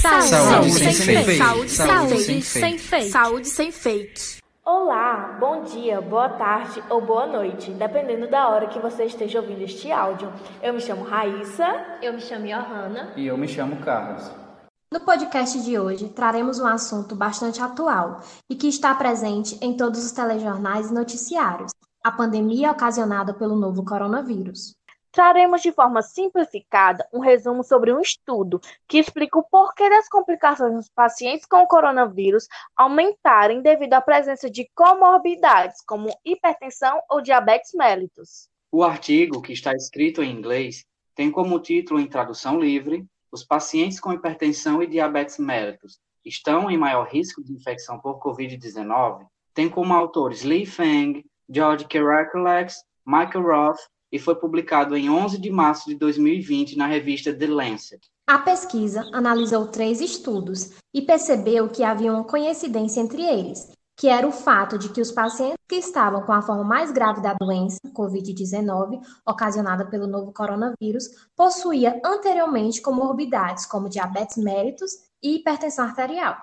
Saúde, Saúde sem, sem fake. fake. Saúde, Saúde sem, fake. Saúde sem fake. Olá, bom dia, boa tarde ou boa noite, dependendo da hora que você esteja ouvindo este áudio. Eu me chamo Raíssa. Eu me chamo Johanna. E eu me chamo Carlos. No podcast de hoje, traremos um assunto bastante atual e que está presente em todos os telejornais e noticiários: a pandemia ocasionada pelo novo coronavírus. Traremos de forma simplificada um resumo sobre um estudo que explica o porquê das complicações nos pacientes com coronavírus aumentarem devido à presença de comorbidades como hipertensão ou diabetes mellitus. O artigo, que está escrito em inglês, tem como título em tradução livre: Os pacientes com hipertensão e diabetes mellitus estão em maior risco de infecção por COVID-19. Tem como autores Lee Feng, George Kerakulex, Michael Roth e foi publicado em 11 de março de 2020 na revista The Lancet. A pesquisa analisou três estudos e percebeu que havia uma coincidência entre eles, que era o fato de que os pacientes que estavam com a forma mais grave da doença, Covid-19, ocasionada pelo novo coronavírus, possuía anteriormente comorbidades como diabetes mellitus e hipertensão arterial.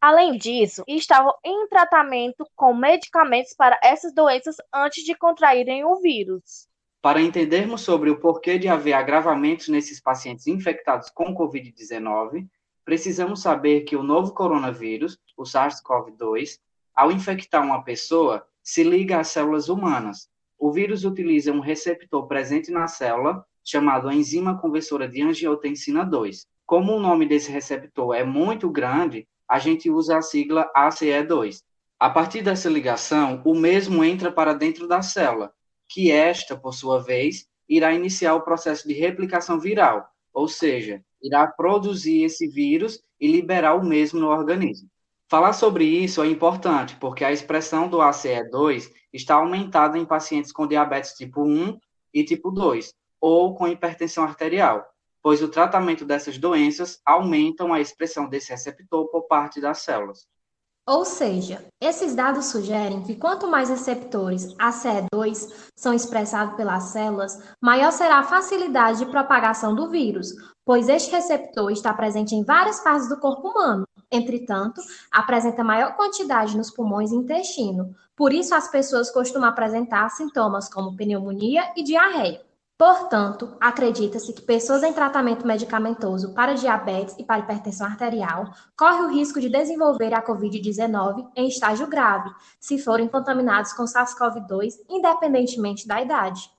Além disso, estavam em tratamento com medicamentos para essas doenças antes de contraírem o vírus. Para entendermos sobre o porquê de haver agravamentos nesses pacientes infectados com Covid-19, precisamos saber que o novo coronavírus, o SARS-CoV-2, ao infectar uma pessoa, se liga às células humanas. O vírus utiliza um receptor presente na célula, chamado enzima conversora de angiotensina 2. Como o nome desse receptor é muito grande, a gente usa a sigla ACE2. A partir dessa ligação, o mesmo entra para dentro da célula, que esta, por sua vez, irá iniciar o processo de replicação viral, ou seja, irá produzir esse vírus e liberar o mesmo no organismo. Falar sobre isso é importante, porque a expressão do ACE2 está aumentada em pacientes com diabetes tipo 1 e tipo 2, ou com hipertensão arterial, pois o tratamento dessas doenças aumentam a expressão desse receptor por parte das células. Ou seja, esses dados sugerem que quanto mais receptores ACE2 são expressados pelas células, maior será a facilidade de propagação do vírus, pois este receptor está presente em várias partes do corpo humano. Entretanto, apresenta maior quantidade nos pulmões e intestino. Por isso, as pessoas costumam apresentar sintomas como pneumonia e diarreia. Portanto, acredita-se que pessoas em tratamento medicamentoso para diabetes e para hipertensão arterial correm o risco de desenvolver a COVID-19 em estágio grave, se forem contaminados com SARS-CoV-2, independentemente da idade.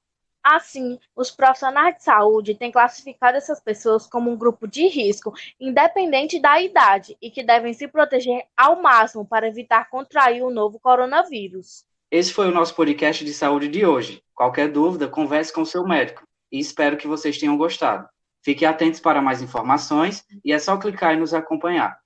Assim, os profissionais de saúde têm classificado essas pessoas como um grupo de risco, independente da idade, e que devem se proteger ao máximo para evitar contrair o novo coronavírus. Esse foi o nosso podcast de saúde de hoje. Qualquer dúvida, converse com o seu médico e espero que vocês tenham gostado. Fiquem atentos para mais informações e é só clicar e nos acompanhar.